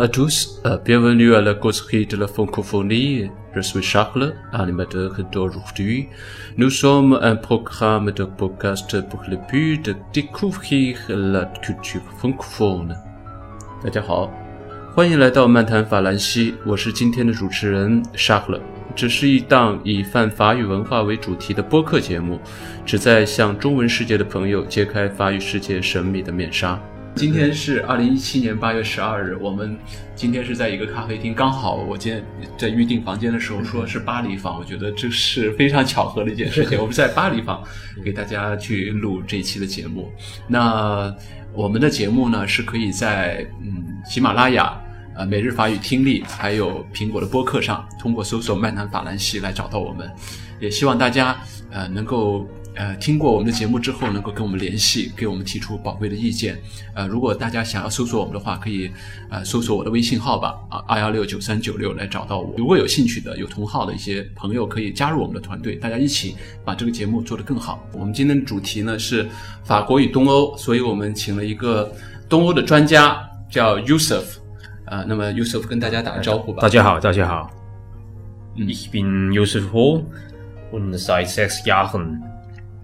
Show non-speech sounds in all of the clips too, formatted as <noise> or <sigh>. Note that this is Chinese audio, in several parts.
À tous, bienvenue à la causerie de la francophonie. Je suis Charles, animateur d'aujourd'hui. Nous sommes un programme de podcast pour le but de découvrir la culture francophone. 大家好，欢迎来到漫谈法兰西，我是今天的主持人 Charles。这是一档以泛法语文化为主题的播客节目，旨在向中文世界的朋友揭开法语世界神秘的面纱。今天是二零一七年八月十二日，我们今天是在一个咖啡厅，刚好我今天在预订房间的时候说是巴黎房，我觉得这是非常巧合的一件事情。<laughs> 我们在巴黎房给大家去录这一期的节目。那我们的节目呢是可以在嗯喜马拉雅、呃每日法语听力，还有苹果的播客上，通过搜索“漫谈法兰西”来找到我们。也希望大家呃能够。呃，听过我们的节目之后，能够跟我们联系，给我们提出宝贵的意见。呃，如果大家想要搜索我们的话，可以呃搜索我的微信号吧，啊二幺六九三九六来找到我。如果有兴趣的、有同号的一些朋友，可以加入我们的团队，大家一起把这个节目做得更好。我们今天的主题呢是法国与东欧，所以我们请了一个东欧的专家，叫 Yusuf。啊，那么 Yusuf 跟大家打个招呼吧。大家好，大家好。Ich bin Yusuf Ho und seit sechs Jahren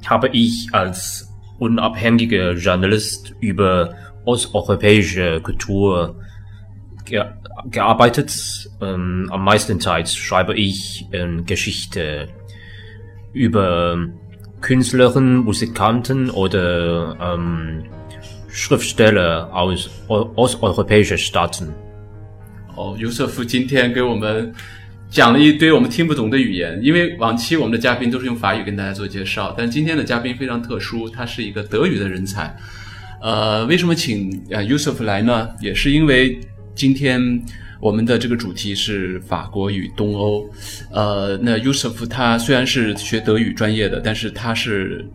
habe ich als unabhängiger Journalist über osteuropäische Kultur ge gearbeitet. Ähm, am meisten Zeit schreibe ich ähm, Geschichte über Künstler, Musikanten oder ähm, Schriftsteller aus osteuropäischen Staaten. 哦，尤瑟夫今天给我们 讲了一堆我们听不懂的语言，因为往期我们的嘉宾都是用法语跟大家做介绍，但今天的嘉宾非常特殊，他是一个德语的人才。呃，为什么请呃 Yusuf 来呢？也是因为今天我们的这个主题是法国与东欧。呃，那 Yusuf 他虽然是学德语专业的，但是他是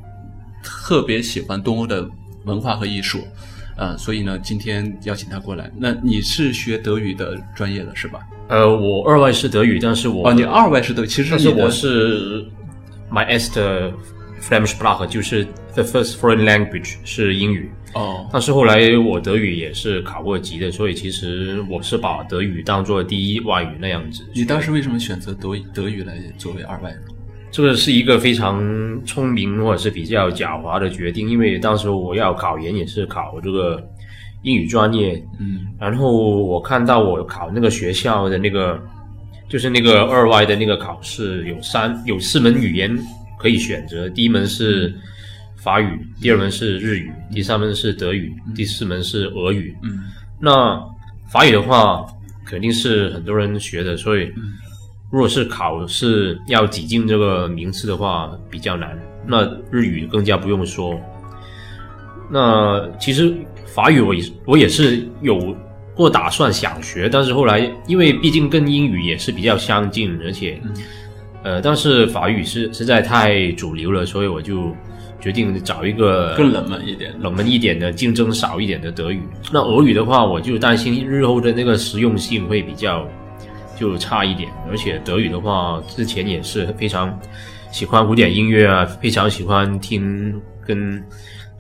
特别喜欢东欧的文化和艺术。呃，所以呢，今天邀请他过来。那你是学德语的专业的是吧？呃，我二外是德语，但是我哦，你二外是德语，其实是我是 my est Flemish Sprache，就是 the first foreign language 是英语哦。但是后来我德语也是考过级的，所以其实我是把德语当做第一外语那样子。你当时为什么选择德德语来作为二外呢？这个是一个非常聪明或者是比较狡猾的决定，因为当时我要考研也是考这个英语专业，嗯，然后我看到我考那个学校的那个，就是那个二外的那个考试有三有四门语言可以选择，第一门是法语，第二门是日语，第三门是德语，第四门是俄语，嗯，那法语的话肯定是很多人学的，所以。如果是考试要挤进这个名次的话，比较难。那日语更加不用说。那其实法语我也我也是有过打算想学，但是后来因为毕竟跟英语也是比较相近，而且，呃，但是法语是实在太主流了，所以我就决定找一个更冷门一点、冷门一点的、竞争少一点的德语。那俄语的话，我就担心日后的那个实用性会比较。就差一点，而且德语的话，之前也是非常喜欢古典音乐啊，非常喜欢听跟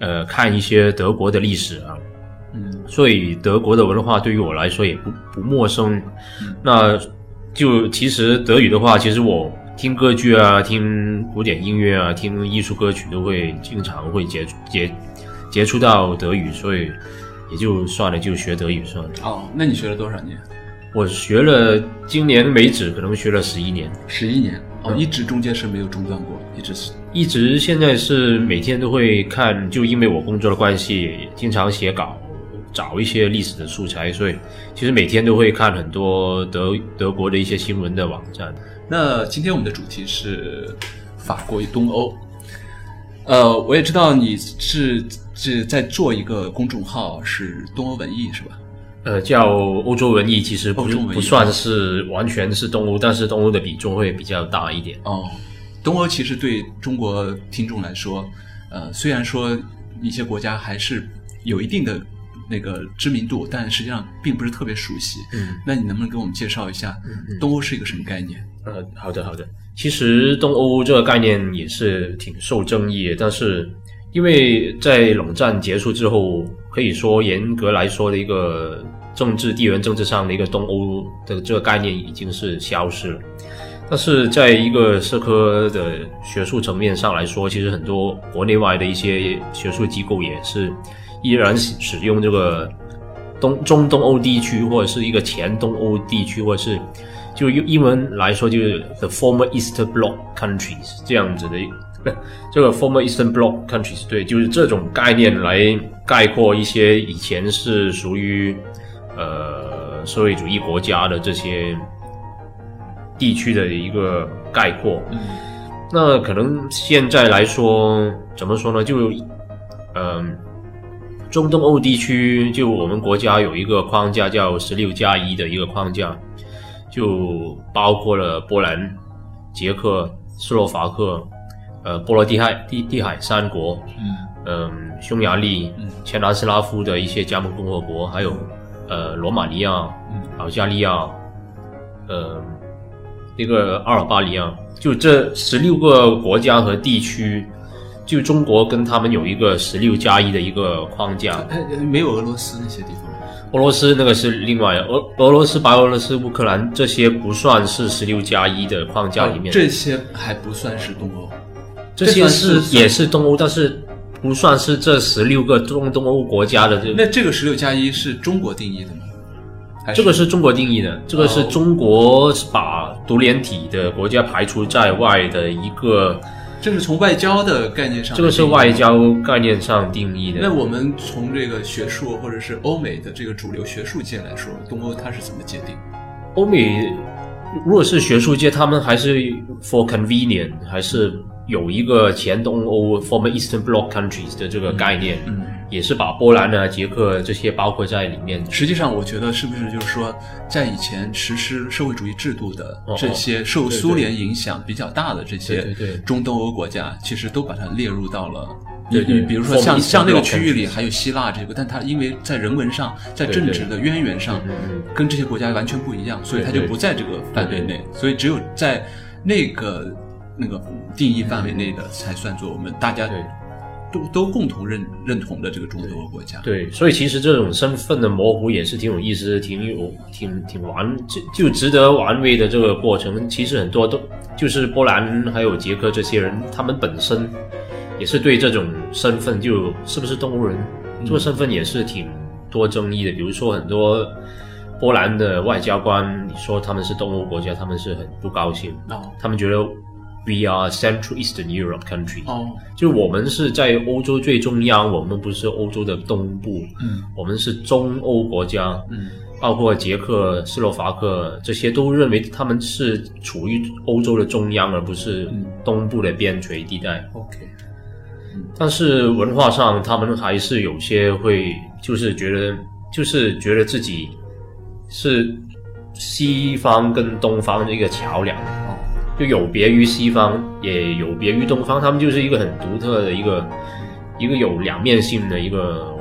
呃看一些德国的历史啊，嗯，所以德国的文化对于我来说也不不陌生。那就其实德语的话，其实我听歌剧啊，听古典音乐啊，听艺术歌曲都会经常会接接接触到德语，所以也就算了，就学德语算了。哦，那你学了多少年？我学了，今年为止可能学了十一年，十一年哦，一直中间是没有中断过，一直是，一直现在是每天都会看，就因为我工作的关系，经常写稿，找一些历史的素材，所以其实每天都会看很多德德国的一些新闻的网站。那今天我们的主题是法国与东欧，呃，我也知道你是是在做一个公众号，是东欧文艺是吧？呃，叫欧洲文艺，其实不不算是完全是东欧，但是东欧的比重会比较大一点。哦，东欧其实对中国听众来说，呃，虽然说一些国家还是有一定的那个知名度，但实际上并不是特别熟悉。嗯，那你能不能给我们介绍一下东欧是一个什么概念？呃，好的，好的。其实东欧这个概念也是挺受争议的，但是。因为在冷战结束之后，可以说严格来说的一个政治地缘政治上的一个东欧的这个概念已经是消失了。但是在一个社科的学术层面上来说，其实很多国内外的一些学术机构也是依然使用这个东中东欧地区或者是一个前东欧地区，或者是就用英文来说就是 the former Eastern Bloc countries 这样子的，<laughs> 这个 former Eastern Bloc countries 对，就是这种概念来概括一些以前是属于呃社会主义国家的这些。地区的一个概括，嗯，那可能现在来说，怎么说呢？就，嗯，中东欧地区，就我们国家有一个框架叫“十六加一”的一个框架，就包括了波兰、捷克、斯洛伐克，呃，波罗的海地地海三国，嗯，嗯，匈牙利，嗯，前南斯拉夫的一些加盟共和国，还有，呃，罗马尼亚，嗯，保加利亚，呃。那个阿尔巴尼亚，就这十六个国家和地区，就中国跟他们有一个十六加一的一个框架。哎，没有俄罗斯那些地方。俄罗斯那个是另外，俄俄罗斯、白俄罗斯、乌克兰这些不算是十六加一的框架里面。这些还不算是东欧，这些是也是东欧，但是不算是这十六个中东欧国家的这。那这个十六加一是中国定义的吗？这个是中国定义的，这个是中国把独联体的国家排除在外的一个，这是从外交的概念上，这个是外交概念上定义的。那我们从这个学术或者是欧美的这个主流学术界来说，东欧它是怎么界定？欧美如果是学术界，他们还是 for convenient，还是有一个前东欧 former Eastern Bloc countries 的这个概念。嗯。也是把波兰啊、捷克这些包括在里面。实际上，我觉得是不是就是说，在以前实施社会主义制度的这些受苏联影响比较大的这些中东欧国家，其实都把它列入到了。对对，比如说像像那个区域里还有希腊这个，但它因为在人文上、在政治的渊源上，跟这些国家完全不一样，所以它就不在这个范围内。所以只有在那个那个定义范围内的，才算作我们大家。都都共同认认同的这个中东欧国家，对，所以其实这种身份的模糊也是挺有意思、挺有、挺挺玩就就值得玩味的这个过程。其实很多都就是波兰还有捷克这些人，他们本身也是对这种身份就是不是东欧人这个身份也是挺多争议的。比如说很多波兰的外交官，你说他们是东欧国家，他们是很不高兴，他们觉得。We are Central Eastern Europe country。哦，就是我们是在欧洲最中央，我们不是欧洲的东部。嗯，我们是中欧国家。嗯，包括捷克斯洛伐克这些都认为他们是处于欧洲的中央，而不是东部的边陲地带。OK。但是文化上，他们还是有些会，就是觉得，就是觉得自己是西方跟东方的一个桥梁。就有别于西方，也有别于东方，他们就是一个很独特的一个一个有两面性的一个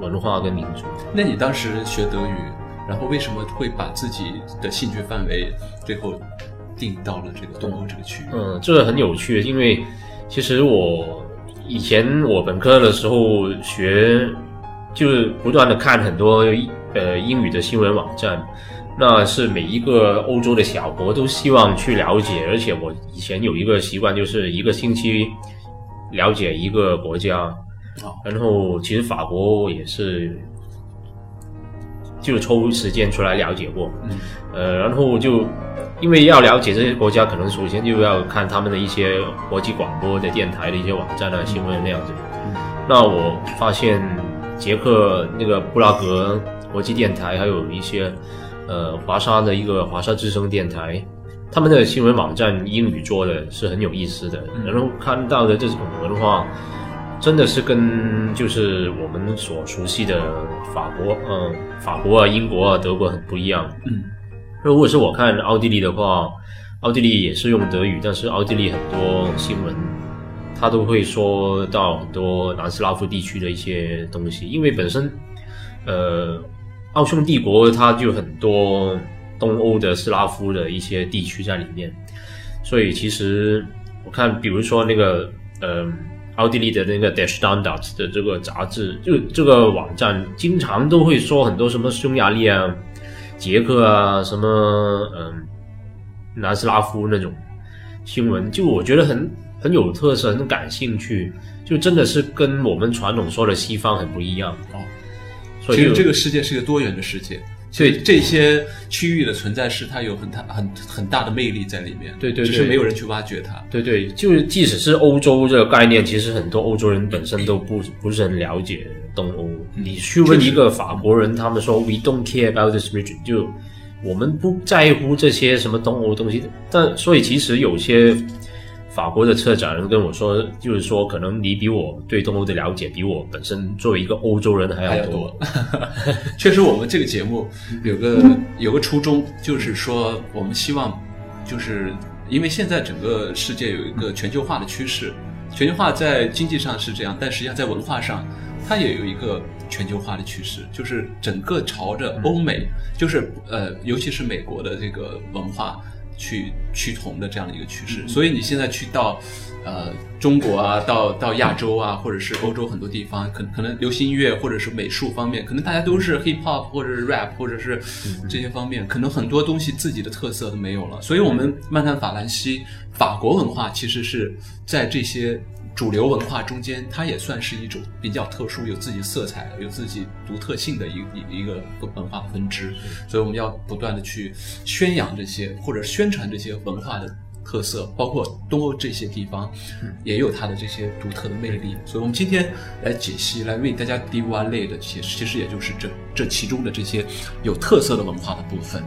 文化跟民族。那你当时学德语，然后为什么会把自己的兴趣范围最后定到了这个东欧这个区域？嗯，这个很有趣，因为其实我以前我本科的时候学，就是不断的看很多呃英语的新闻网站。那是每一个欧洲的小国都希望去了解，而且我以前有一个习惯，就是一个星期了解一个国家。然后其实法国也是，就抽时间出来了解过。嗯，呃，然后就因为要了解这些国家，可能首先就要看他们的一些国际广播的电台的一些网站啊、新闻那样子。嗯，那我发现捷克那个布拉格国际电台，还有一些。呃，华沙的一个华沙之声电台，他们的新闻网站英语做的是很有意思的，然后看到的这种文化，真的是跟就是我们所熟悉的法国，嗯，法国啊、英国啊、德国很不一样。嗯，如果是我看奥地利的话，奥地利也是用德语，但是奥地利很多新闻，他都会说到很多南斯拉夫地区的一些东西，因为本身，呃。奥匈帝国，它就很多东欧的斯拉夫的一些地区在里面，所以其实我看，比如说那个，呃，奥地利的那个 Der Standard 的这个杂志，就这个网站，经常都会说很多什么匈牙利啊、捷克啊、什么嗯南斯拉夫那种新闻，就我觉得很很有特色，很感兴趣，就真的是跟我们传统说的西方很不一样哦。所以其实这个世界是一个多元的世界，所以这些区域的存在是它有很大很很大的魅力在里面，对对对只是没有人去挖掘它。对对，就是即使是欧洲这个概念，其实很多欧洲人本身都不不是很了解东欧。你去问一个法国人，他们说 “We don't care about this region”，就我们不在乎这些什么东欧东西。但所以其实有些法国的策展人跟我说，就是说可能你比我对东欧的了解，比我本身作为一个欧洲人还要多。还要多。<laughs> 确实，我们这个节目有个有个初衷，就是说我们希望，就是因为现在整个世界有一个全球化的趋势，全球化在经济上是这样，但实际上在文化上，它也有一个全球化的趋势，就是整个朝着欧美，就是呃，尤其是美国的这个文化去趋同的这样的一个趋势。所以你现在去到呃中国啊，到到亚洲啊，或者是欧洲很多地方，可可能流行音乐或者是美术方面，可能大家都是 hip hop 或者是 rap 或者是这些方面，可能很多东西自己的特色都没有了。所以，我们漫谈法兰西，法国文化其实是在这些主流文化中间，它也算是一种比较特殊、有自己色彩、有自己独特性的一一一个文化分支。所以，我们要不断的去宣扬这些或者宣传这些文化的。特色包括东欧这些地方，也有它的这些独特的魅力，所以我们今天来解析，来为大家 DIY 类的解释，其实也就是这这其中的这些有特色的文化的部分，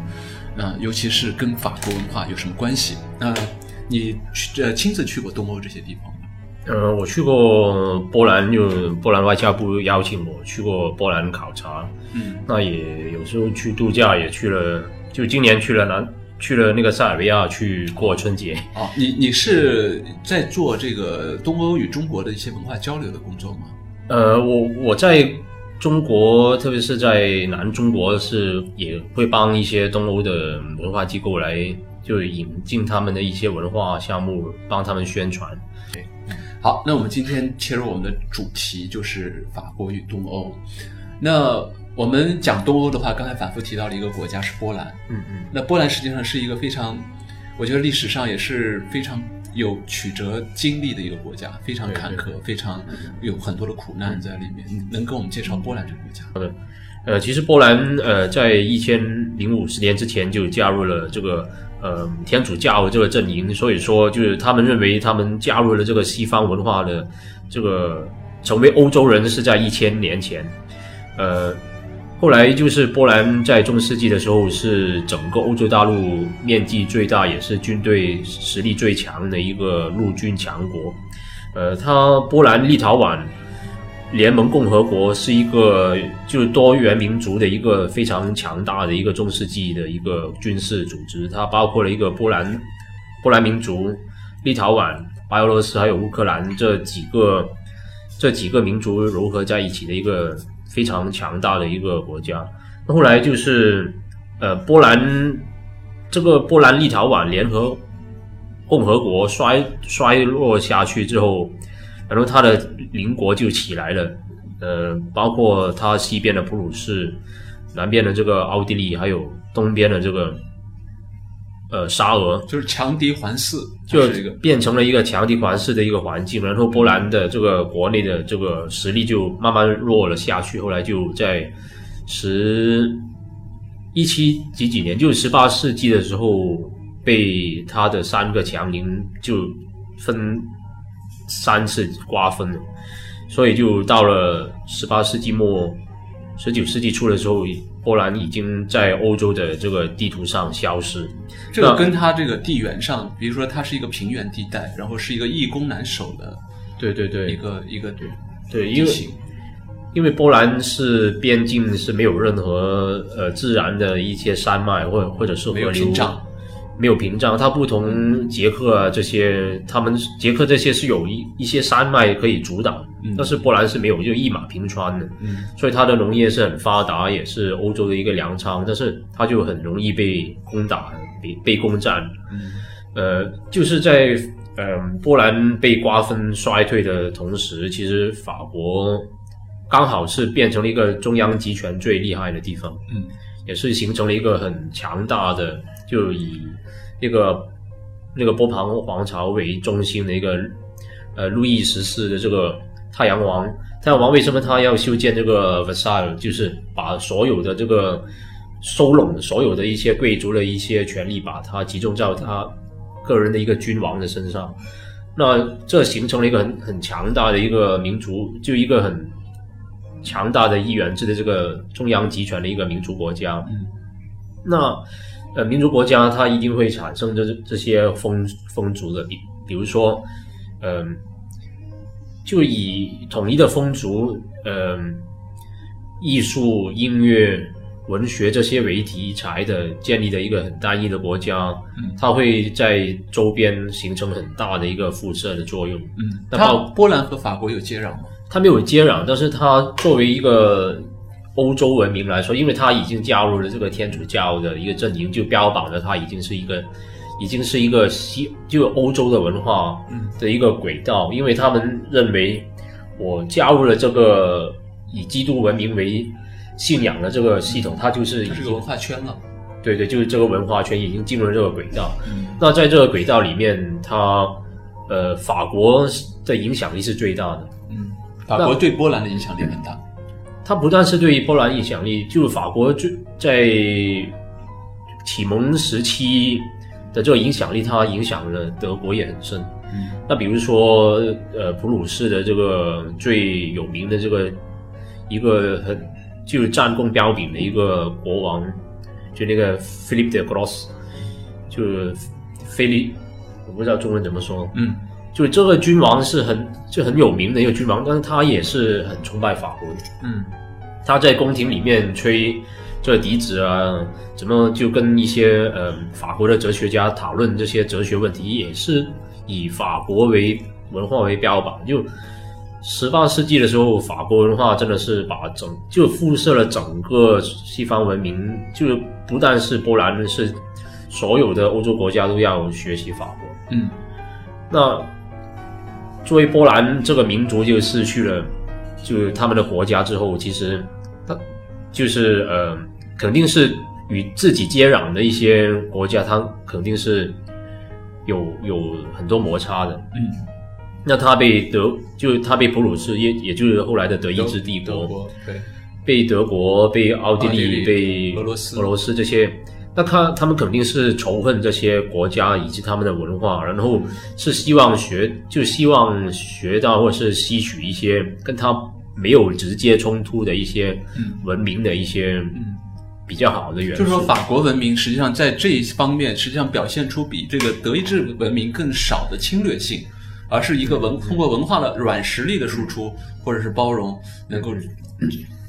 呃，尤其是跟法国文化有什么关系？那、你去呃亲自去过东欧这些地方吗？呃，我去过波兰，就波兰外交部邀请我去过波兰考察，嗯，那也有时候去度假，也去了，就今年去了南，去了那个塞尔维亚去过春节。哦，你你是在做这个东欧与中国的一些文化交流的工作吗？呃，我我在中国，特别是在南中国，是也会帮一些东欧的文化机构来就引进他们的一些文化项目，帮他们宣传。好，那我们今天切入我们的主题，就是法国与东欧。那我们讲东欧的话，刚才反复提到了一个国家是波兰。嗯嗯，那波兰实际上是一个非常，我觉得历史上也是非常有曲折经历的一个国家，非常坎坷，对非常有很多的苦难在里面。你能跟我们介绍波兰这个国家？好的呃，其实波兰呃在一千零五十年之前就加入了这个呃天主教这个阵营，所以说就是他们认为他们加入了这个西方文化的这个成为欧洲人是在一千年前，呃。后来就是波兰在中世纪的时候是整个欧洲大陆面积最大，也是军队实力最强的一个陆军强国。呃，它波兰立陶宛联盟共和国是一个就是多元民族的一个非常强大的一个中世纪的一个军事组织，它包括了一个波兰波兰民族、立陶宛、白俄罗斯还有乌克兰这几个这几个民族融合在一起的一个非常强大的一个国家。那后来就是呃波兰这个波兰立陶宛联合共和国衰衰落下去之后。然后他的邻国就起来了，呃，包括他西边的普鲁士，南边的这个奥地利，还有东边的这个呃沙俄，就是强敌环伺，就是变成了一个强敌环伺的一个环境。然后波兰的这个国内的这个实力就慢慢弱了下去。后来就在十一七几几年，就十八世纪的时候，被他的三个强邻就分。三次瓜分了，所以就到了十八世纪末、十九世纪初的时候，波兰已经在欧洲的这个地图上消失。这个跟它这个地缘上，比如说它是一个平原地带，然后是一个易攻难守的，对对对，一个一个对对，因为因为波兰是边境是没有任何呃自然的一些山脉或或者是河流。没有屏障，它不同捷克啊这些，他们捷克这些是有一一些山脉可以阻挡，嗯、但是波兰是没有，就一马平川的，嗯，所以它的农业是很发达，也是欧洲的一个粮仓，但是它就很容易被攻打，被被攻占，嗯，呃，就是在嗯，波兰被瓜分衰退的同时，其实法国刚好是变成了一个中央集权最厉害的地方，嗯，也是形成了一个很强大的，就以那个那个波旁王朝为中心的一个呃路易十四的这个太阳王。太阳王为什么他要修建这个 Versailles？就是把所有的这个收拢所有的一些贵族的一些权利，把它集中在他个人的一个君王的身上。那这形成了一个很很强大的一个民族，就一个很强大的议员制的这个中央集权的一个民族国家。嗯，那呃，民族国家它一定会产生这这些风风俗的，比比如说，嗯、就以统一的风俗，嗯、艺术、音乐、文学这些为题材的建立的一个很单一的国家，嗯它会在周边形成很大的一个辐射的作用。嗯，它那包波兰和法国有接壤吗？它没有接壤，但是它作为一个欧洲文明来说，因为他已经加入了这个天主教的一个阵营，就标榜着他已经是一个，已经是一个西就欧洲的文化嗯的一个轨道，因为他们认为我加入了这个以基督文明为信仰的这个系统，它就是已经它是个文化圈了。对对，就是这个文化圈已经进入了这个轨道。嗯那在这个轨道里面，它呃法国的影响力是最大的。嗯，法国对波兰的影响力很大。它不但是对波兰影响力，就是法国就在启蒙时期的这个影响力，它影响了德国也很深。嗯。那比如说，呃，普鲁士的这个最有名的这个一个很就是战功彪炳的一个国王，就那个 Philip de Gross，就是菲利，我不知道中文怎么说，嗯就这个君王是很就很有名的一个君王，但是他也是很崇拜法国的。嗯他在宫廷里面吹这个笛子啊，怎么就跟一些呃法国的哲学家讨论这些哲学问题，也是以法国为文化为标榜。就十八世纪的时候，法国文化真的是把整就辐射了整个西方文明，就不但是波兰，是所有的欧洲国家都要学习法国。嗯那作为波兰这个民族就失去了就是他们的国家之后，其实他就是呃，肯定是与自己接壤的一些国家，他肯定是有有很多摩擦的。嗯，那他被德，就是他被普鲁士，也也就是后来的德意志帝国，对，被德国、被奥地利、奥地利被俄罗斯。俄罗斯这些，那他他们肯定是仇恨这些国家以及他们的文化，然后是希望学，就希望学到或者是吸取一些跟他没有直接冲突的一些嗯。文明的一些嗯，比较好的元素。就是说法国文明实际上在这一方面实际上表现出比这个德意志文明更少的侵略性，而是一个文通过文化的软实力的输出或者是包容，能够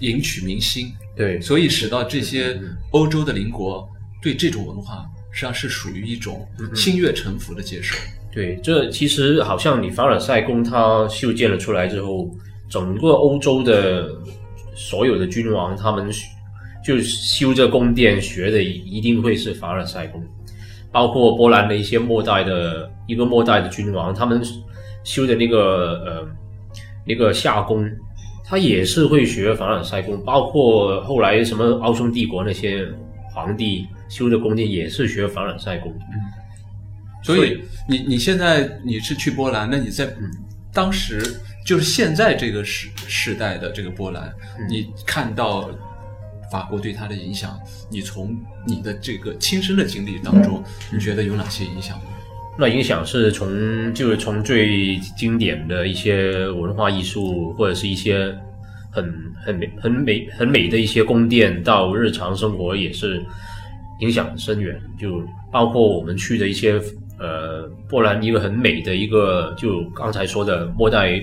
赢取民心，对。所以使到这些欧洲的邻国对这种文化实际上是属于一种心悦诚服的接受。对，这其实好像你凡尔赛宫它修建了出来之后，整个欧洲的所有的君王，他们就修这宫殿学的一定会是凡尔赛宫，包括波兰的一些末代的一个末代的君王，他们修的那个呃那个夏宫，他也是会学凡尔赛宫，包括后来什么奥匈帝国那些皇帝修的宫殿也是学凡尔赛宫。嗯所以你你现在你是去波兰，那你在当时就是现在这个时时代的这个波兰，你看到法国对它的影响，你从你的这个亲身的经历当中，你觉得有哪些影响？那影响是从就是从最经典的一些文化艺术，或者是一些很很美很美很美的一些宫殿，到日常生活也是影响很深远。就包括我们去的一些呃波兰一个很美的一个，就刚才说的末代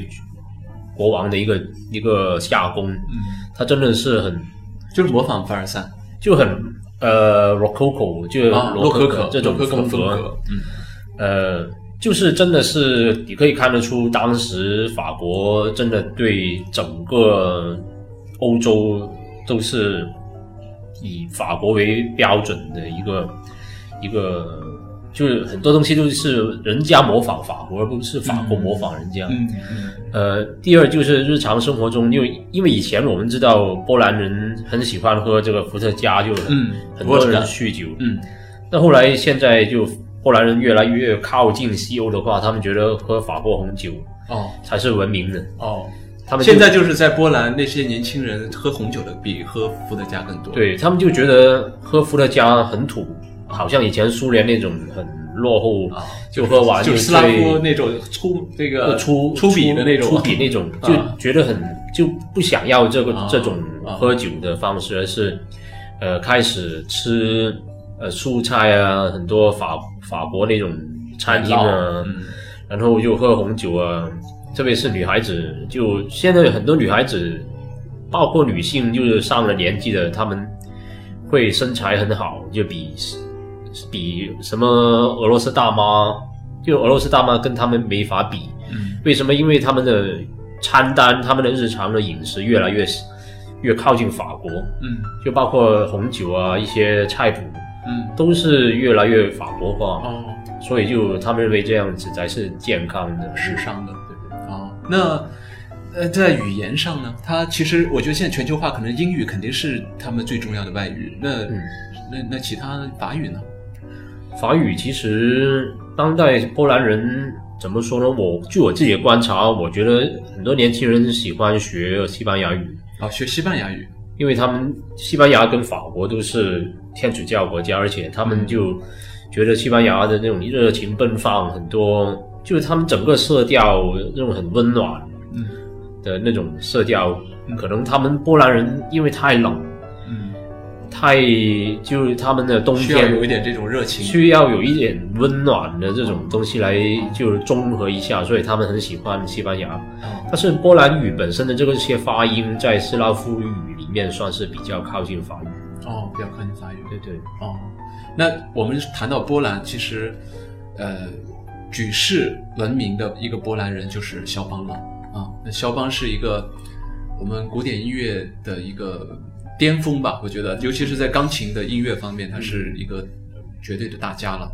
国王的一个一个夏宫，嗯，它真的是很就是模仿凡尔赛就很呃 rococo，就啊，洛可可可这种风格，嗯呃，就是真的是你可以看得出，当时法国真的对整个欧洲都是以法国为标准的一个一个就是很多东西都是人家模仿法国，而不是法国模仿人家。嗯嗯呃，第二就是日常生活中，因为因为以前我们知道波兰人很喜欢喝这个伏特加，就很、嗯很多人酗酒。嗯那后来现在就波兰人越来越靠近西欧的话，他们觉得喝法国红酒哦。才是文明的。哦，他们现在就是在波兰，那些年轻人喝红酒的比喝伏特加更多。，对他们就觉得喝伏特加很土，好像以前苏联那种很落后，啊，就喝完就就是斯拉夫那种粗这个粗粗鄙的那种。粗鄙那种，啊。就觉得很就不想要这个、啊这种啊喝酒的方式，而是呃开始吃呃蔬菜啊，很多法法国那种餐厅啊，嗯。然后又喝红酒啊，特别是女孩子，就现在很多女孩子，包括女性，就是上了年纪的，她们会身材很好，就比比什么俄罗斯大妈，就俄罗斯大妈跟她们没法比。嗯。为什么？因为他们的餐单，他们的日常的饮食越来越越靠近法国，嗯。就包括红酒啊，一些菜谱嗯都是越来越法国化。哦，所以就他们认为这样子才是健康的。时尚的，对不对？哦，那呃，在语言上呢，它其实我觉得现在全球化，可能英语肯定是他们最重要的外语。那、嗯那那其他法语呢？法语其实当代波兰人怎么说呢？我据我自己的观察，我觉得很多年轻人喜欢学西班牙语，啊，学西班牙语。因为他们西班牙跟法国都是天主教国家，而且他们就觉得西班牙的那种热情奔放，很多就是他们整个色调那种很温暖嗯的那种色调嗯，可能他们波兰人因为太冷。嗯，太就是他们的冬需要天有一点这种热情。需要有一点温暖的这种东西来就是中和一下，所以他们很喜欢西班牙。哦但是波兰语本身的这个些发音在斯拉夫语里面算是比较靠近法语。哦，比较靠近法语。对对，哦，那我们谈到波兰，其实，呃，举世闻名的一个波兰人就是肖邦了啊。那肖邦是一个我们古典音乐的一个巅峰吧，我觉得，尤其是在钢琴的音乐方面，他是一个绝对的大家了。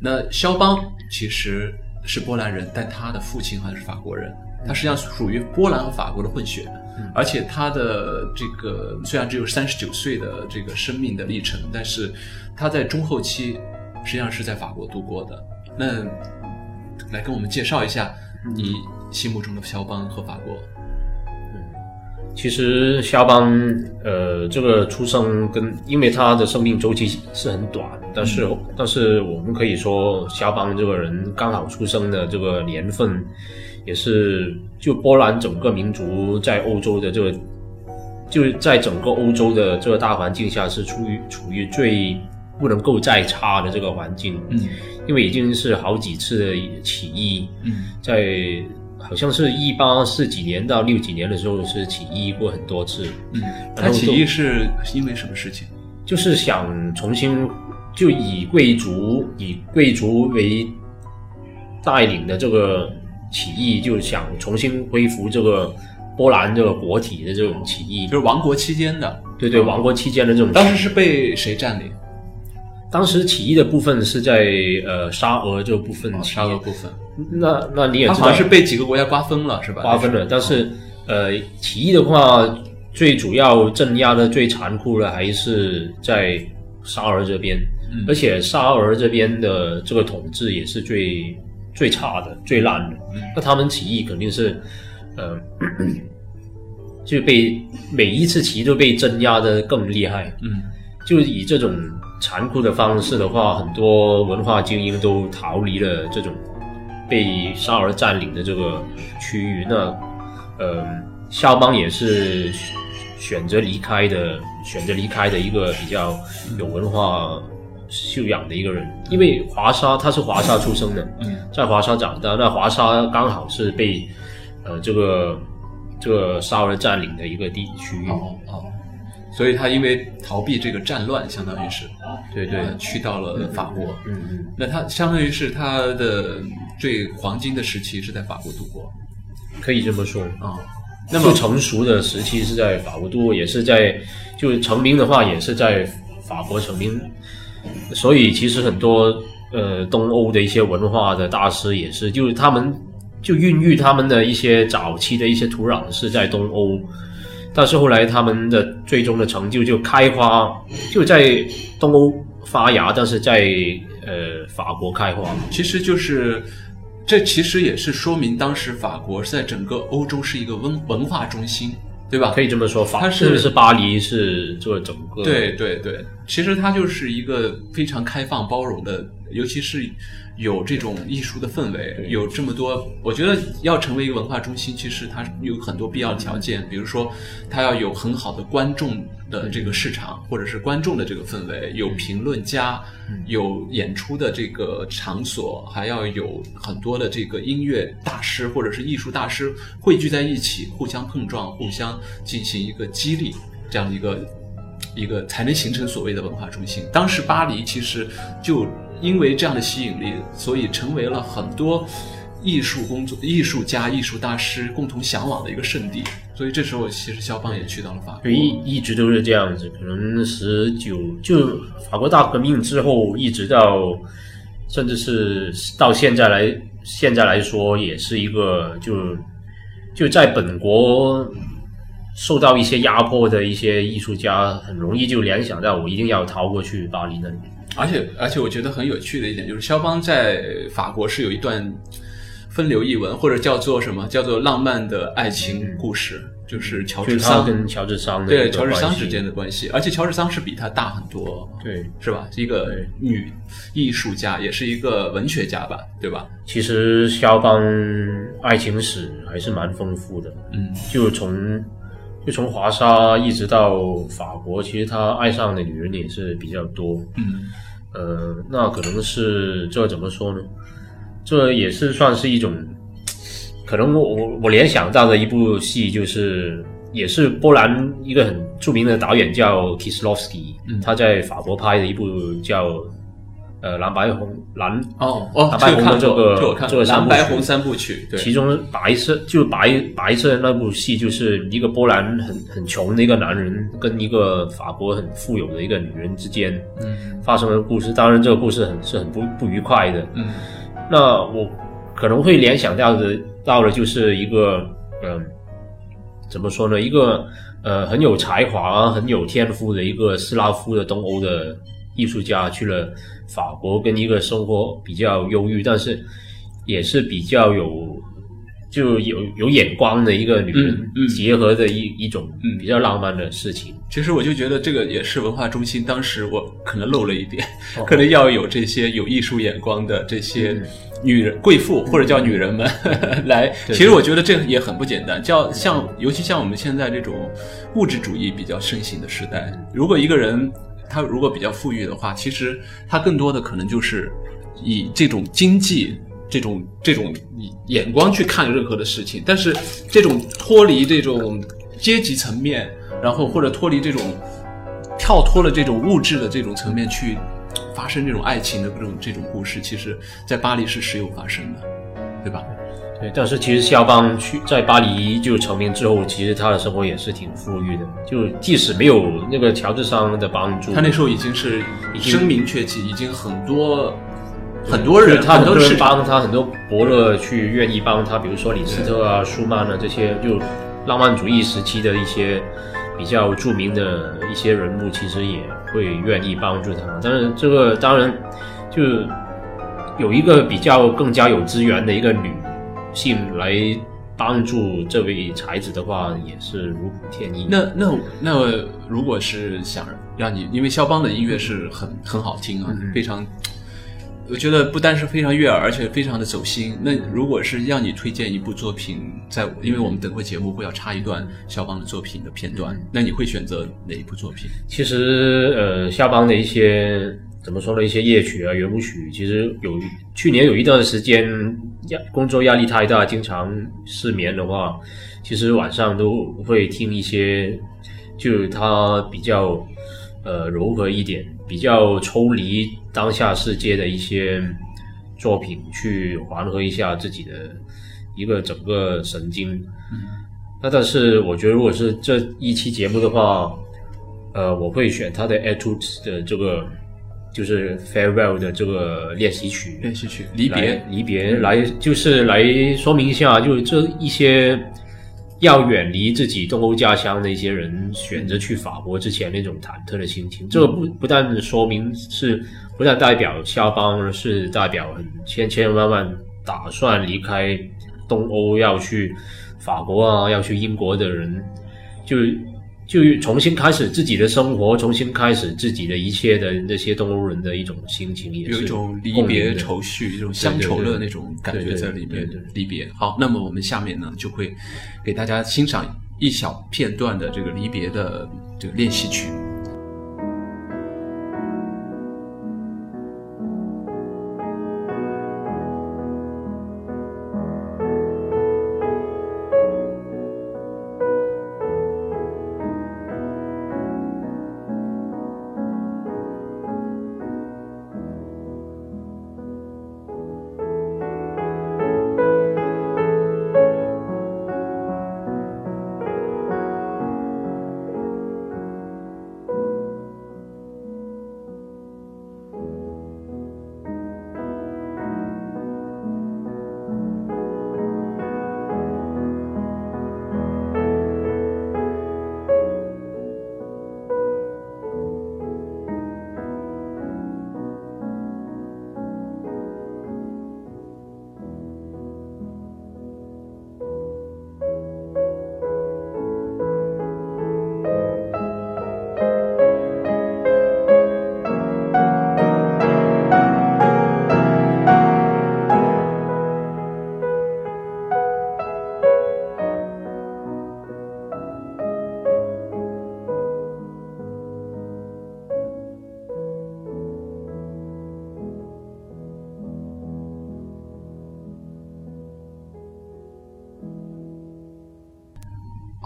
那肖邦其实是波兰人，但他的父亲好像是法国人，他实际上属于波兰和法国的混血。而且他的这个虽然只有三十九岁的这个生命的历程，但是他在中后期实际上是在法国度过的。那来跟我们介绍一下你心目中的肖邦和法国。其实肖邦呃这个出生跟因为他的生命周期是很短，但是、但是我们可以说肖邦这个人刚好出生的这个年份，也是就波兰整个民族在欧洲的这个，就是在整个欧洲的这个大环境下是处于处于最不能够再差的这个环境，嗯。因为已经是好几次的起义，嗯。在好像是一八四几年到六几年的时候是起义过很多次，嗯，然后都他起义是因为什么事情？就是想重新就以贵族以贵族为带领的这个起义，就想重新恢复这个波兰这个国体的这种起义就。是亡国期间的。对对，亡国期间的这种。当时是被谁占领？当时起义的部分是在呃沙俄这部分哦，沙俄部分，那那你也知道好像是被几个国家瓜分了，是吧？瓜分了，但是呃，起义的话，最主要镇压的最残酷的还是在沙俄这边，嗯而且沙俄这边的这个统治也是最最差的、最烂的。嗯那他们起义肯定是呃，<clears throat> 就被每一次起义都被镇压的更厉害。嗯就以这种残酷的方式的话，很多文化精英都逃离了这种被沙俄占领的这个区域。那呃，肖邦也是选择离开的，选择离开的一个比较有文化修养的一个人。因为华沙他是华沙出生的，嗯在华沙长大，那华沙刚好是被呃这个这个沙俄占领的一个地区域。哦哦，所以他因为逃避这个战乱，相当于是对对，呃去到了法国。嗯嗯。那他相当于是他的最黄金的时期是在法国度过可以这么说。啊。那么成熟的时期是在法国度过，也是在就是成名的话也是在法国成名，所以其实很多呃东欧的一些文化的大师也是，就是他们就孕育他们的一些早期的一些土壤是在东欧，但是后来他们的最终的成就就开花就在东欧发芽，但是在呃法国开花。其实就是，这其实也是说明当时法国在整个欧洲是一个文文化中心，对吧？可以这么说，法它是是是巴黎是做整个对对对，其实它就是一个非常开放包容的，尤其是有这种艺术的氛围，有这么多，我觉得要成为一个文化中心，其实它有很多必要条件，比如说它要有很好的观众的这个市场，或者是观众的这个氛围，有评论家，有演出的这个场所，还要有很多的这个音乐大师或者是艺术大师汇聚在一起，互相碰撞，互相进行一个激励，这样的一个一个才能形成所谓的文化中心。当时巴黎其实就因为这样的吸引力，所以成为了很多艺术工作、艺术家、艺术大师共同向往的一个圣地。所以这时候，其实肖邦也去到了法国。一一直都是这样子，可能十九就法国大革命之后，一直到甚至是到现在来现在来说，也是一个就就在本国受到一些压迫的一些艺术家，很容易就联想到我一定要逃过去巴黎那里。而且而且，我觉得很有趣的一点就是，肖邦在法国是有一段风流译文，或者叫做什么叫做浪漫的爱情故事，就是乔治桑跟乔治桑对乔治桑之间的关系，而且乔治桑是比他大很多，对。是吧？是一个女艺术家，也是一个文学家吧，对吧？其实肖邦爱情史还是蛮丰富的，嗯，就从就从华沙一直到法国，其实他爱上的女人也是比较多。嗯，呃，那可能是这怎么说呢？这也是算是一种，可能我我我联想到的一部戏就是。也是波兰一个很著名的导演叫 Kislovsky，、嗯他在法国拍的一部叫呃蓝白红蓝哦哦，蓝白红的看过这个这个蓝白红三部曲，对，其中白色就白白色的那部戏，就是一个波兰很很穷的一个男人跟一个法国很富有的一个女人之间嗯发生的故事。当然，这个故事很是很不不愉快的。嗯那我可能会联想到的到的就是一个嗯、怎么说呢？一个呃很有才华、很有天赋的一个斯拉夫的东欧的艺术家去了法国，跟一个生活比较忧郁，但是也是比较有就有有眼光的一个女人结合的一一种嗯。比较浪漫的事情。其实我就觉得这个也是文化中心，当时我可能漏了一点，哦。可能要有这些有艺术眼光的这些嗯。女人、贵妇或者叫女人们 <laughs> 来。其实我觉得这也很不简单，叫像尤其像我们现在这种物质主义比较盛行的时代，如果一个人他如果比较富裕的话，其实他更多的可能就是以这种经济。这种这种眼光去看任何的事情，但是这种脱离这种阶级层面，然后或者脱离这种跳脱了这种物质的这种层面去发生这种爱情的这种这种故事，其实在巴黎是时有发生的，对吧？对，但是其实肖邦去在巴黎就成名之后，其实他的生活也是挺富裕的。就即使没有那个乔治桑的帮助，他那时候已经是已经声名鹊起，已经很多很多人，他很多人帮他，很多伯乐去愿意帮他，比如说李斯特啊、舒曼啊这些，就浪漫主义时期的一些比较著名的一些人物，其实也会愿意帮助他。但是这个当然就有一个比较更加有资源的一个女性来帮助这位才子的话，也是如虎添翼。那那那如果是想让你，因为肖邦的音乐是很很好听啊，嗯非常，我觉得不单是非常悦耳，而且非常的走心。那如果是让你推荐一部作品，在因为我们等会节目会要插一段肖邦的作品的片段，那你会选择哪一部作品？其实呃，肖邦的一些怎么说呢，一些夜曲啊、圆舞曲，其实有去年有一段时间压工作压力太大，经常失眠的话，其实晚上都会听一些，就它比较呃柔和一点，比较抽离当下世界的一些作品，去缓和一下自己的一个整个神经。那但是我觉得，如果是这一期节目的话，呃，我会选他的 Etudes 的这个就是 farewell 的这个练习曲，练习曲离别离别来就是来说明一下，就是这一些要远离自己东欧家乡的一些人选择去法国之前那种忐忑的心情。这个不不但说明是不但代表肖邦，而是代表很千千万万打算离开东欧要去法国啊，要去英国的人，就。就重新开始自己的生活，重新开始自己的一切的那些东欧人的一种心情，也有一种离别愁绪，一种乡愁的那种感觉在里面。离别。好，那么我们下面呢，就会给大家欣赏一小片段的这个离别的这个练习曲。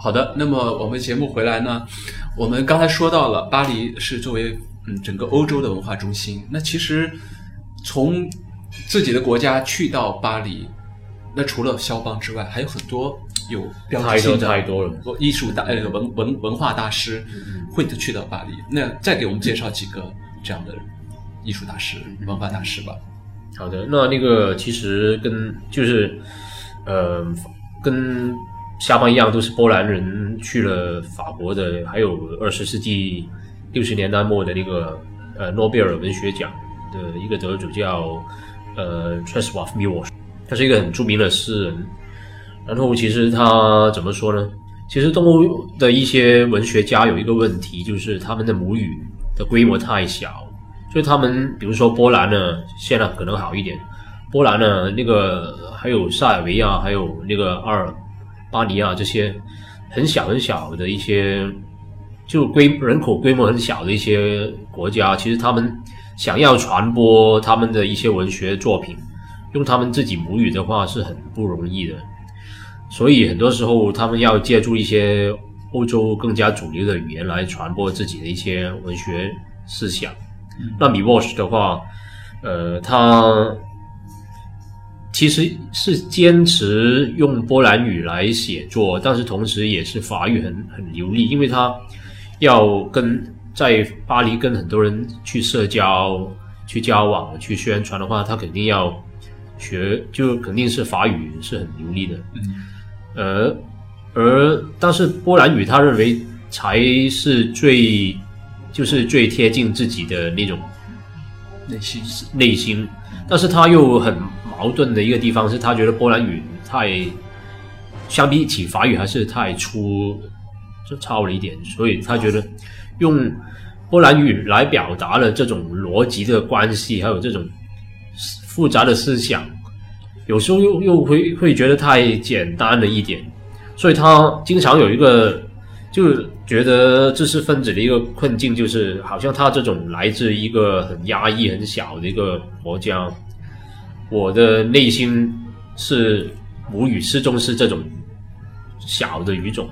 好的，那么我们节目回来呢，我们刚才说到了巴黎是作为嗯整个欧洲的文化中心。那其实从自己的国家去到巴黎，那除了肖邦之外，还有很多有标志性的太多了艺术大呃文文文化大师会去到巴黎。那再给我们介绍几个这样的艺术大师、文化大师吧。好的，那那个其实跟就是呃跟。下方一样都是波兰人去了法国的，还有二十世纪六十年代末的那个呃诺贝尔文学奖的一个得主叫呃 t r e s w a f Miłosz，他是一个很著名的诗人。然后其实他怎么说呢？其实东欧的一些文学家有一个问题，就是他们的母语的规模太小，所以他们比如说波兰呢，现在可能好一点。波兰呢，那个还有塞尔维亚，还有那个阿尔。巴尼亚这些很小很小的一些，就规人口规模很小的一些国家，其实他们想要传播他们的一些文学作品，用他们自己母语的话是很不容易的。所以很多时候他们要借助一些欧洲更加主流的语言来传播自己的一些文学思想。那米沃什的话，呃，他。其实是坚持用波兰语来写作，但是同时也是法语很很流利，因为他要跟在巴黎跟很多人去社交、去交往、去宣传的话，他肯定要学，就肯定是法语是很流利的。嗯，而而但是波兰语，他认为才是最就是最贴近自己的那种内心内心，但是他又很。矛盾的一个地方是他觉得波兰语太相比起法语还是太粗，就糙了一点，所以他觉得用波兰语来表达了这种逻辑的关系，还有这种复杂的思想，有时候又又会会觉得太简单了一点，所以他经常有一个就觉得知识分子的一个困境，就是好像他这种来自一个很压抑、很小的一个国家。我的内心是母语始终是这种小的语种，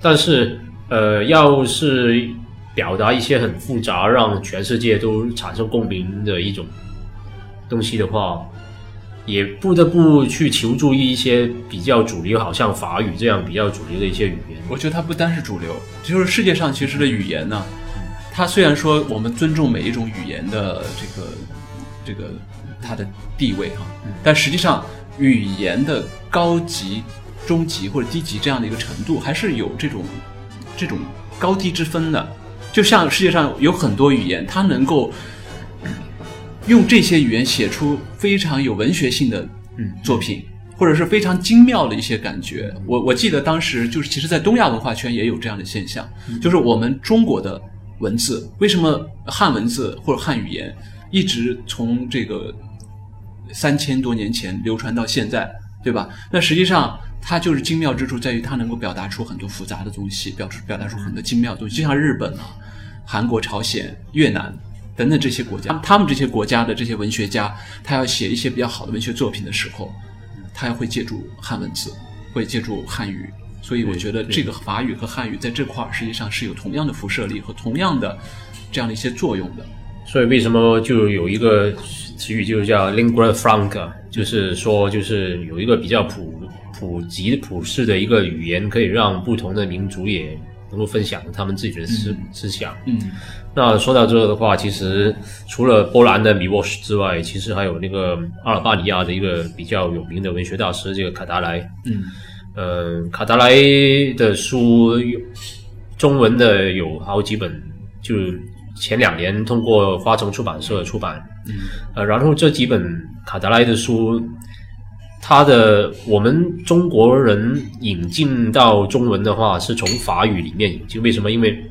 但是呃，要是表达一些很复杂、让全世界都产生共鸣的一种东西的话，也不得不去求助于一些比较主流，好像法语这样比较主流的一些语言。我觉得它不单是主流，就是世界上其实的语言呢。它虽然说我们尊重每一种语言的这个这个它的地位哈，但实际上语言的高级、中级或者低级这样的一个程度，还是有这种这种高低之分的。就像世界上有很多语言，它能够用这些语言写出非常有文学性的作品，或者是非常精妙的一些感觉。我我记得当时就是，其实，在东亚文化圈也有这样的现象，就是我们中国的文字，为什么汉文字或者汉语言一直从这个三千多年前流传到现在，对吧？那实际上它就是精妙之处在于它能够表达出很多复杂的东西，表出表达出很多精妙的东西，就像日本啊、韩国、朝鲜、越南。等等这些国家，他们这些国家的这些文学家，他要写一些比较好的文学作品的时候，他要会借助汉文字，会借助汉语。所以我觉得这个法语和汉语在这块儿实际上是有同样的辐射力和同样的这样的一些作用的。所以为什么就有一个词语就叫 lingua franca，就是说就是有一个比较普普及普世的一个语言，可以让不同的民族也能够分享他们自己的思、思想。嗯那说到这个的话，其实除了波兰的米沃什之外，其实还有那个阿尔巴尼亚的一个比较有名的文学大师，这个卡达莱。嗯呃，卡达莱的书有中文的有好几本，就前两年通过花城出版社出版。嗯呃，然后这几本卡达莱的书，它的我们中国人引进到中文的话，是从法语里面引进。为什么？因为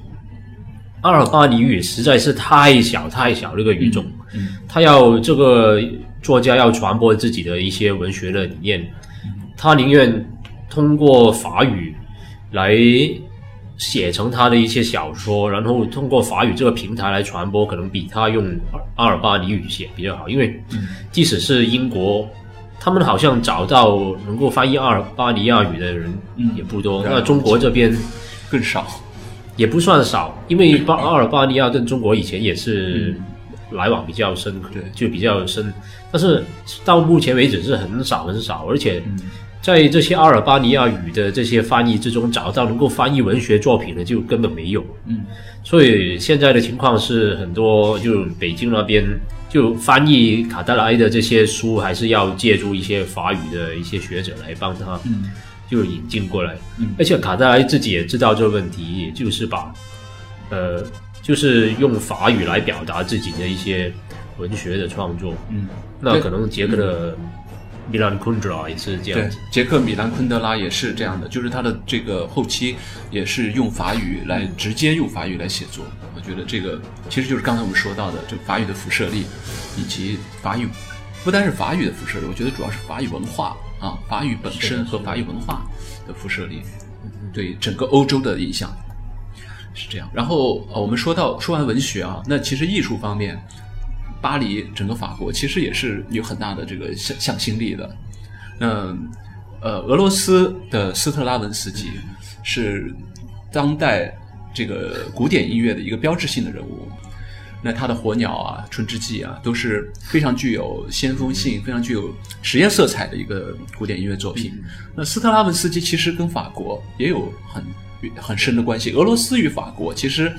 阿尔巴尼语实在是太小太小这个语种，嗯他要这个作家要传播自己的一些文学的理念，他宁愿通过法语来写成他的一些小说，然后通过法语这个平台来传播，可能比他用阿尔巴尼语写比较好。因为即使是英国，他们好像找到能够翻译阿尔巴尼亚语的人也不多。嗯那中国这边更少。也不算少，因为巴阿尔巴尼亚跟中国以前也是来往比较深，对就比较深。但是到目前为止是很少很少，而且嗯在这些阿尔巴尼亚语的这些翻译之中，找到能够翻译文学作品的就根本没有。嗯所以现在的情况是，很多就北京那边就翻译卡达莱的这些书，还是要借助一些法语的一些学者来帮他嗯就引进过来。嗯而且卡达莱自己也知道这个问题，也就是把呃，就是用法语来表达自己的一些文学的创作。嗯，那可能捷克的米兰昆德拉也是这样对杰。，克米兰昆德拉也是这样的，就是他的这个后期也是用法语来直接用法语来写作。我觉得这个其实就是刚才我们说到的，这个法语的辐射力，以及法语不单是法语的辐射力，我觉得主要是法语文化啊，法语本身和法语文化的辐射力对整个欧洲的影响是这样。然后呃，我们说到说完文学啊，那其实艺术方面，巴黎整个法国其实也是有很大的这个向向心力的。那呃，俄罗斯的斯特拉文斯基是当代这个古典音乐的一个标志性的人物。那他的《火鸟》啊，《春之祭》啊，都是非常具有先锋性、非常具有实验色彩的一个古典音乐作品。那斯特拉文斯基其实跟法国也有很很深的关系，俄罗斯与法国其实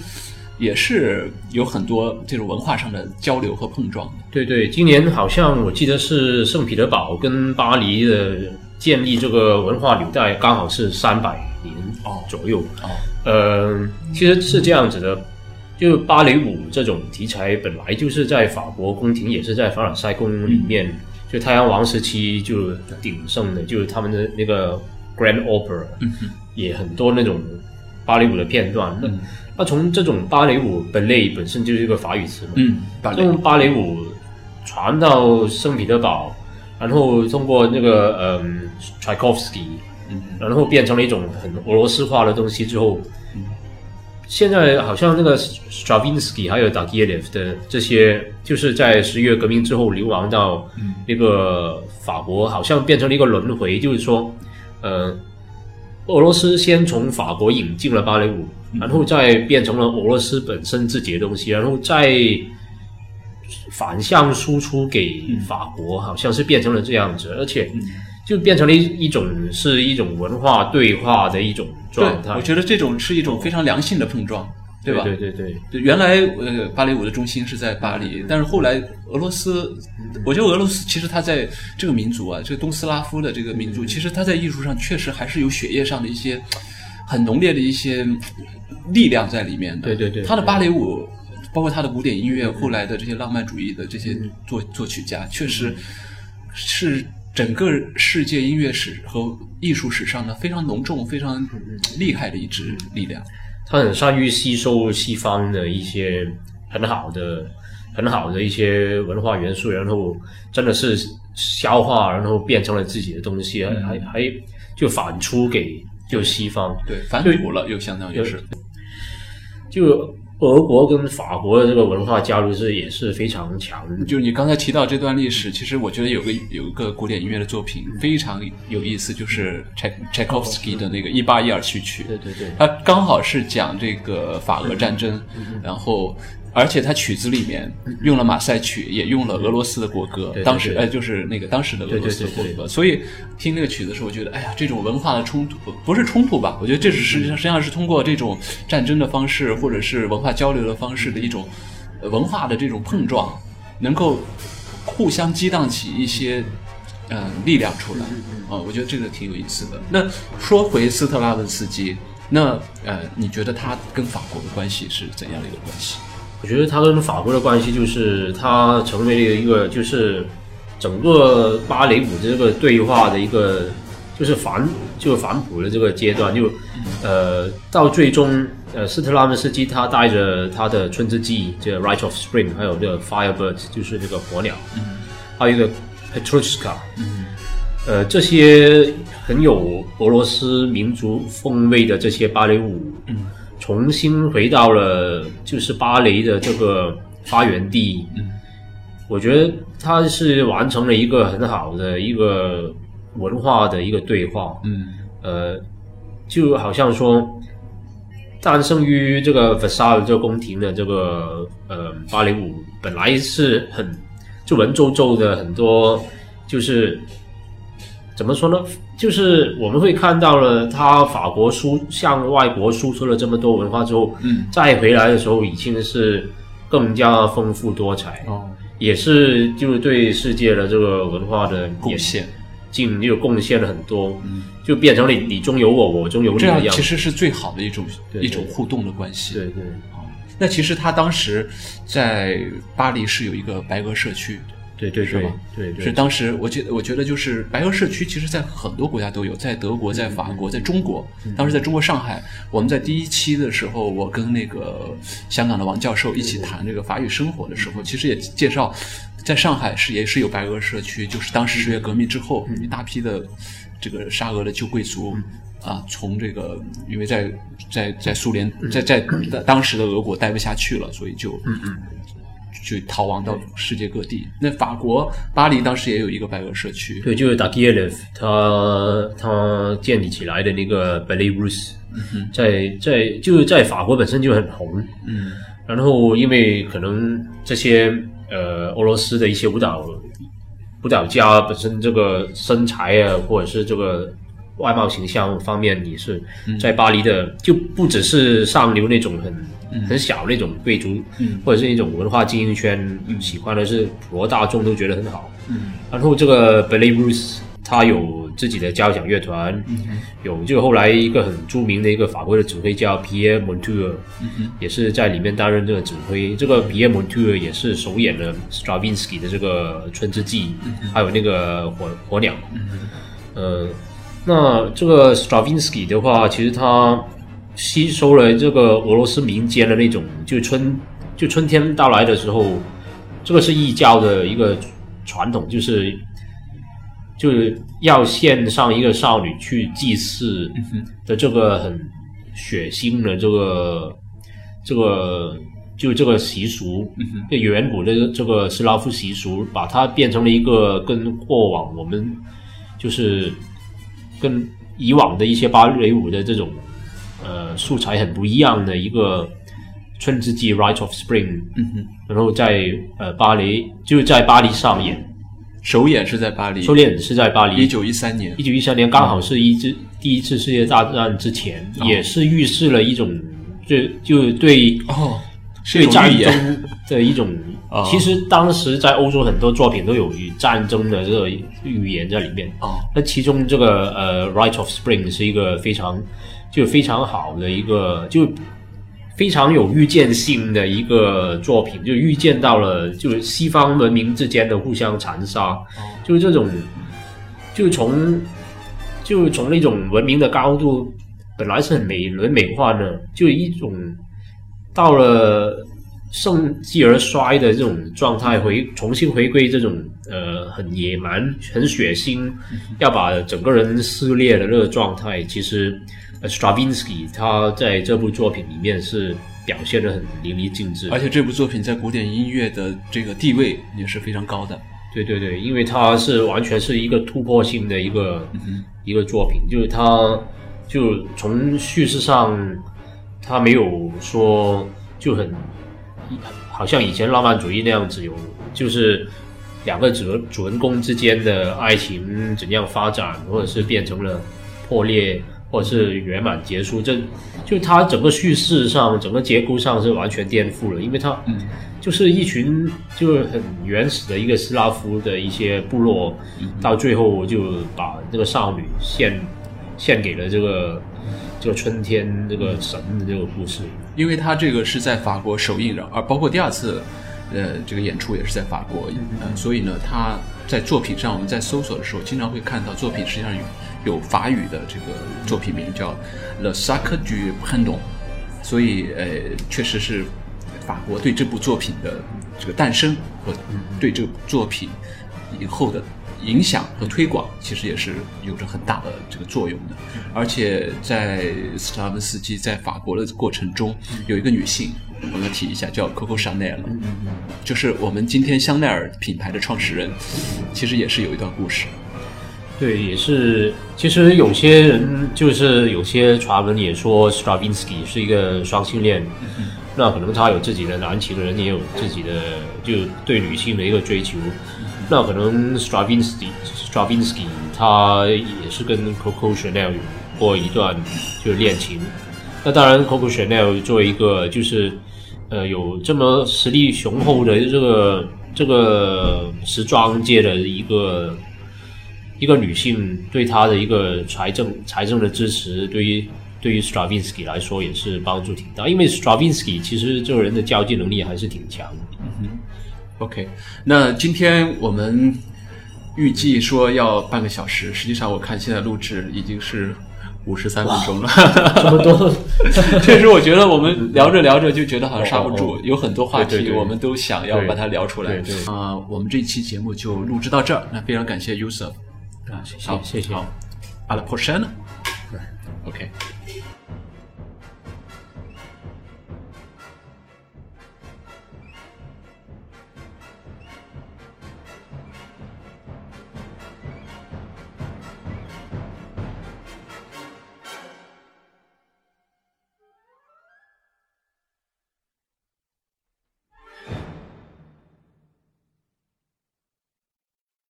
也是有很多这种文化上的交流和碰撞。对对，今年好像我记得是圣彼得堡跟巴黎的建立这个文化纽带，刚好是三百年哦左右。哦，呃，其实是这样子的，就芭蕾舞这种题材本来就是在法国宫廷，也是在凡尔赛宫里面，就太阳王时期就鼎盛的，就是他们的那个 Grand Opera，、嗯也很多那种芭蕾舞的片段。那从这种芭蕾舞 ballet 本身就是一个法语词嘛，嗯，芭蕾。用芭蕾舞传到圣彼得堡，然后通过那个嗯 Tchaikovsky，嗯。然后变成了一种很俄罗斯化的东西之后，现在好像那个 Stravinsky 还有 d a g i e l e v 的这些，就是在十月革命之后流亡到那个法国，好像变成了一个轮回，就是说，呃，俄罗斯先从法国引进了芭蕾舞，然后再变成了俄罗斯本身自己的东西，然后再反向输出给法国，好像是变成了这样子，而且就变成了一一种是一种文化对话的一种状态。我觉得这种是一种非常良性的碰撞。对吧？对对对，对原来呃芭蕾舞的中心是在巴黎，但是后来俄罗斯，我觉得俄罗斯其实它在这个民族啊，这个东斯拉夫的这个民族，其实它在艺术上确实还是有血液上的一些很浓烈的一些力量在里面的。对对对他的芭蕾舞，包括他的古典音乐，后来的这些浪漫主义的这些作作曲家，确实是整个世界音乐史和艺术史上的非常浓重、非常厉害的一支力量。他很善于吸收西方的一些很好的、很好的一些文化元素，然后真的是消化，然后变成了自己的东西，还还还就反出给就西方。对，反哺了，又相当于是。就俄国跟法国的这个文化交流是也是非常强的。就是你刚才提到这段历史，其实我觉得有个有一个古典音乐的作品非常有意思，就是柴柴可夫斯基的那个《一八一二序曲》。对对对，它刚好是讲这个法俄战争，然后而且他曲子里面用了马赛曲，也用了俄罗斯的国歌，当时呃就是那个当时的俄罗斯的国歌，所以听那个曲子的时候，我觉得哎呀，这种文化的冲突不是冲突吧？我觉得这是实际上实际上是通过这种战争的方式，或者是文化交流的方式的一种呃文化的这种碰撞，能够互相激荡起一些嗯、呃力量出来啊、我觉得这个挺有意思的。那说回斯特拉文斯基，那呃，你觉得他跟法国的关系是怎样的一个关系？我觉得他跟法国的关系就是他成为了一个就是整个芭蕾舞的这个对话的一个就是反就是反哺的这个阶段，就呃到最终呃斯特拉文斯基他带着他的春之祭这个 Rite of Spring，还有这个 Firebird 就是这个火鸟，还有一个 Petrushka，呃这些很有俄罗斯民族风味的这些芭蕾舞，重新回到了就是芭蕾的这个发源地。嗯，我觉得他是完成了一个很好的一个文化的一个对话。嗯呃，就好像说，诞生于这个 Versailles 这个宫廷的这个呃芭蕾舞，本来是很就文绉绉的很多，就是怎么说呢？就是我们会看到了，他法国输向外国输出了这么多文化之后，嗯，再回来的时候已经是更加丰富多彩，哦，也是就是对世界的这个文化的贡献，进又贡献了很多，就变成了你中有我，我中有你这样。其实是最好的一种对一种互动的关系。对对，那其实他当时在巴黎是有一个白俄社区，对对对是吧对对，是当时我觉得我觉得就是白俄社区，其实在很多国家都有，在德国、在法国、在中国。当时在中国上海，我们在第一期的时候，我跟那个香港的王教授一起谈这个法语生活的时候，其实也介绍，在上海是也是有白俄社区，就是当时十月革命之后，一大批的这个沙俄的旧贵族。啊，从这个，因为在在在苏联，在在当时的俄国待不下去了，所以就嗯嗯，就逃亡到世界各地。那法国巴黎当时也有一个白俄社区，对，就是 d a g i e l e v 他他建立起来的那个 Russe，、在在就是在法国本身就很红，嗯，然后因为可能这些呃俄罗斯的一些舞蹈舞蹈家本身这个身材啊，或者是这个外貌形象方面，也是在巴黎的，就不只是上流那种很、很小那种贵族，嗯。或者是一种文化精英圈喜欢的，是普罗大众都觉得很好。嗯，然后这个 Russe 他有自己的交响乐团，有就后来一个很著名的一个法国的指挥叫 Pierre Montour，、也是在里面担任这个指挥。这个 Pierre Montour 也是首演了 Stravinsky 的这个《春之祭》还有那个火火鸟。呃，那这个 Stravinsky 的话，其实他吸收了这个俄罗斯民间的那种，就春就春天到来的时候，这个是异教的一个传统，就是就是要献上一个少女去祭祀的这个很血腥的这个这个就这个习俗，就远古的这个斯拉夫习俗，把它变成了一个跟过往我们就是跟以往的一些芭蕾舞的这种呃素材很不一样的一个春之祭 （Rite of Spring），嗯哼，然后在呃巴黎就是在巴黎上演，首演是在巴黎，首演是在巴黎，一九一三年。一，九一三年刚好是一次、第一次世界大战之前，也是预示了一种就就对哦，是对战争的一种啊。其实当时在欧洲很多作品都有与战争的这个预言在里面。哦，那其中这个呃《Rite of Spring》是一个非常就非常好的一个就非常有预见性的一个作品，就预见到了就是西方文明之间的互相残杀，就是这种就从就从那种文明的高度本来是很美轮美奂的，就一种到了盛极而衰的这种状态，回重新回归这种呃很野蛮、很血腥，要把整个人撕裂的那个状态，其实 Stravinsky 他在这部作品里面是表现的很淋漓尽致而且这部作品在古典音乐的这个地位也是非常高的。对对对，因为它是完全是一个突破性的一个、一个作品，就是它就从叙事上，它没有说就很好像以前浪漫主义那样子有，就是两个主主人公之间的爱情怎样发展，或者是变成了破裂，或者是圆满结束，这就它整个叙事上、整个结构上是完全颠覆了，因为它就是一群就是很原始的一个斯拉夫的一些部落，到最后就把这个少女献献给了这个这个春天这个神的这个故事。因为他这个是在法国首映的，而包括第二次，呃，这个演出也是在法国，呃，所以呢，他在作品上我们在搜索的时候，经常会看到作品实际上有有法语的这个作品名叫《Le Sacre du Printemps》，所以呃，确实是法国对这部作品的这个诞生和对这部作品以后的影响和推广，其实也是有着很大的这个作用的。而且在斯拉文斯基在法国的过程中，有一个女性，我们要提一下，叫 Coco Chanel，就是我们今天香奈儿品牌的创始人，其实也是有一段故事。对，也是。其实有些人就是有些传闻也说 Stravinsky 是一个双性恋，那可能他有自己的男情人，也有自己的就对女性的一个追求。那可能 Stravinsky Stravinsky 他也是跟 Coco Chanel 有过一段就是恋情。那当然，Coco Chanel 作为一个就是呃有这么实力雄厚的这个这个时装界的一个一个女性，对她的一个财政财政的支持，对于对于 Stravinsky 来说也是帮助挺大。因为 Stravinsky 其实这个人的交际能力还是挺强的。OK，那今天我们预计说要半个小时，实际上我看现在录制已经是五十三分钟了。<laughs> 这么多，<laughs> 确实，我觉得我们聊着聊着就觉得好像刹不住，有很多话题我们都想要把它聊出来。啊、我们这期节目就录制到这儿。那非常感谢 Yusuf，啊，谢好谢谢谢。好，à la prochaine。OK。